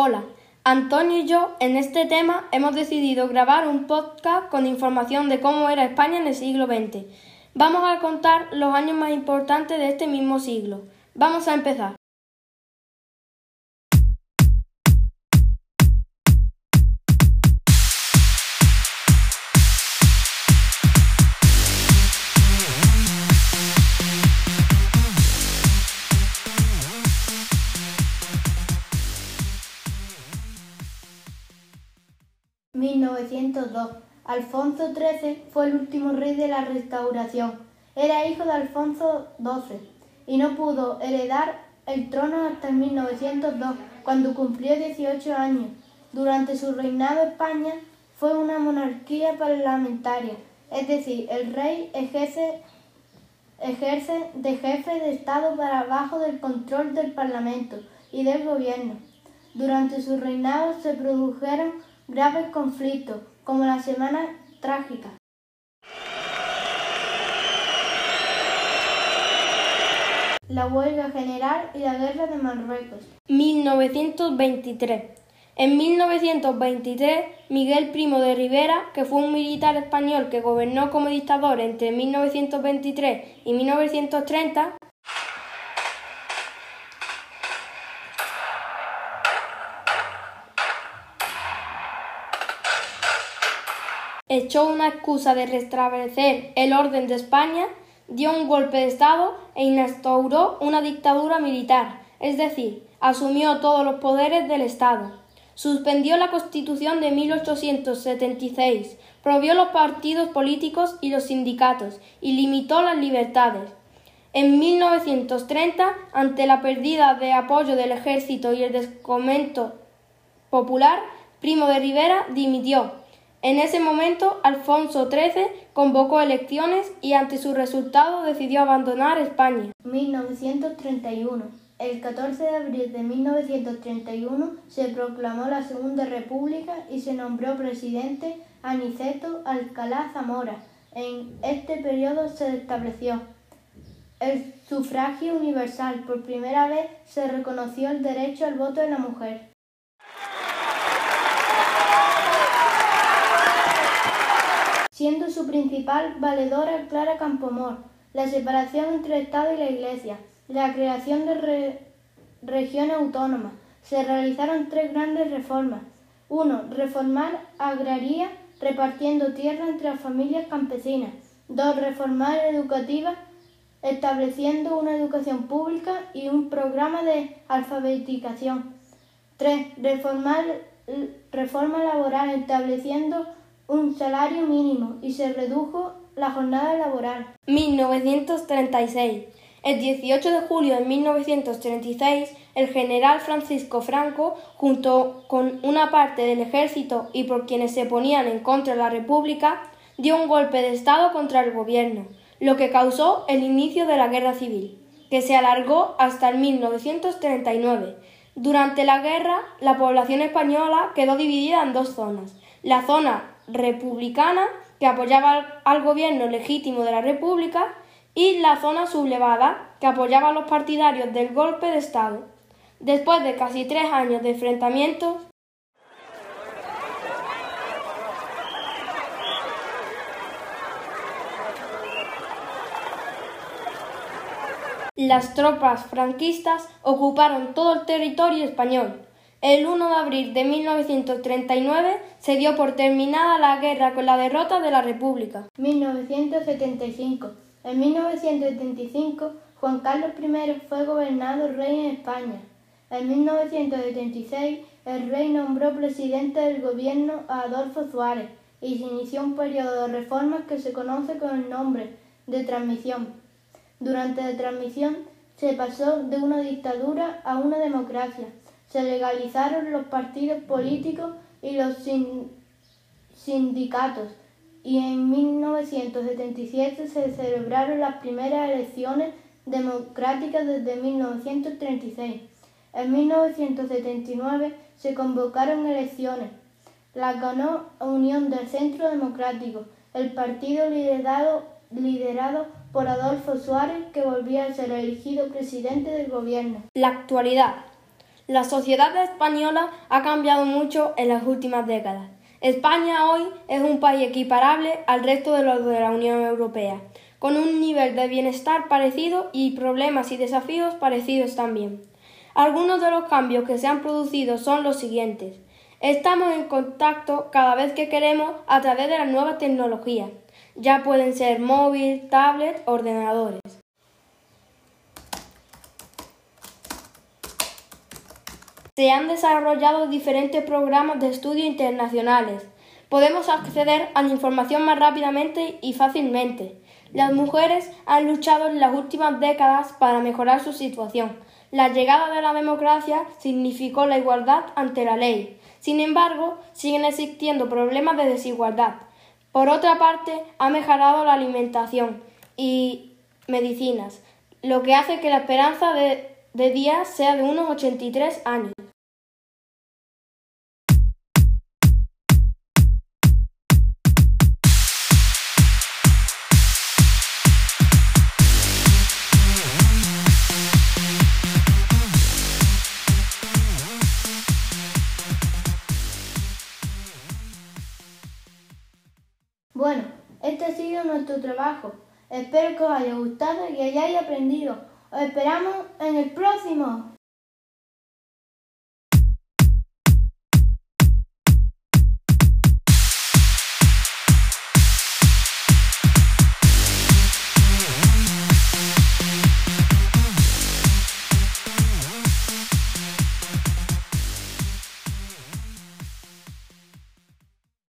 Hola, Antonio y yo en este tema hemos decidido grabar un podcast con información de cómo era España en el siglo XX. Vamos a contar los años más importantes de este mismo siglo. Vamos a empezar. 1902. Alfonso XIII fue el último rey de la Restauración. Era hijo de Alfonso XII y no pudo heredar el trono hasta 1902, cuando cumplió 18 años. Durante su reinado España fue una monarquía parlamentaria, es decir, el rey ejerce, de jefe de Estado para abajo del control del Parlamento y del gobierno. Durante su reinado se produjeron graves conflictos, como la Semana Trágica. La huelga general y la guerra de Marruecos. 1923. En 1923, Miguel Primo de Rivera, que fue un militar español que gobernó como dictador entre 1923 y 1930, echó una excusa de restablecer el orden de España, dio un golpe de Estado e instauró una dictadura militar, es decir, asumió todos los poderes del Estado. Suspendió la Constitución de 1876, prohibió los partidos políticos y los sindicatos y limitó las libertades. En 1930, ante la pérdida de apoyo del ejército y el descomento popular, Primo de Rivera dimitió en ese momento, Alfonso XIII convocó elecciones y ante su resultado decidió abandonar España. 1931. El 14 de abril de 1931 se proclamó la Segunda República y se nombró presidente Aniceto Alcalá Zamora. En este periodo se estableció el sufragio universal. Por primera vez se reconoció el derecho al voto de la mujer. Siendo su principal valedora Clara Campomor, la separación entre el Estado y la Iglesia, la creación de regiones autónomas. Se realizaron tres grandes reformas. Uno, reformar agraria repartiendo tierra entre las familias campesinas. Dos, reformar educativa estableciendo una educación pública y un programa de alfabetización. Tres, reformar reforma laboral estableciendo un salario mínimo y se redujo la jornada laboral. 1936. El 18 de julio de 1936, el general Francisco Franco, junto con una parte del ejército y por quienes se ponían en contra de la República, dio un golpe de Estado contra el gobierno, lo que causó el inicio de la Guerra Civil, que se alargó hasta el 1939. Durante la guerra, la población española quedó dividida en dos zonas. La zona republicana, que apoyaba al gobierno legítimo de la República, y la zona sublevada, que apoyaba a los partidarios del golpe de Estado. Después de casi tres años de enfrentamientos, las tropas franquistas ocuparon todo el territorio español, el 1 de abril de 1939 se dio por terminada la guerra con la derrota de la República. 1975. En 1975, Juan Carlos I fue gobernado rey en España. En 1976, el rey nombró presidente del gobierno a Adolfo Suárez y se inició un periodo de reformas que se conoce con el nombre de transmisión. Durante la transmisión se pasó de una dictadura a una democracia se legalizaron los partidos políticos y los sindicatos y en 1977 se celebraron las primeras elecciones democráticas desde 1936. En 1979 se convocaron elecciones. Las ganó Unión del Centro Democrático, el partido liderado, liderado por Adolfo Suárez, que volvía a ser elegido presidente del gobierno. La actualidad. La sociedad española ha cambiado mucho en las últimas décadas. España hoy es un país equiparable al resto de los de la Unión Europea, con un nivel de bienestar parecido y problemas y desafíos parecidos también. Algunos de los cambios que se han producido son los siguientes. Estamos en contacto cada vez que queremos a través de las nuevas tecnologías. Ya pueden ser móvil, tablet, ordenadores. Se han desarrollado diferentes programas de estudio internacionales. Podemos acceder a la información más rápidamente y fácilmente. Las mujeres han luchado en las últimas décadas para mejorar su situación. La llegada de la democracia significó la igualdad ante la ley. Sin embargo, siguen existiendo problemas de desigualdad. Por otra parte, ha mejorado la alimentación y medicinas, lo que hace que la esperanza de, de día sea de unos 83 años. Trabajo. Espero que os haya gustado y hayáis aprendido. Os esperamos en el próximo.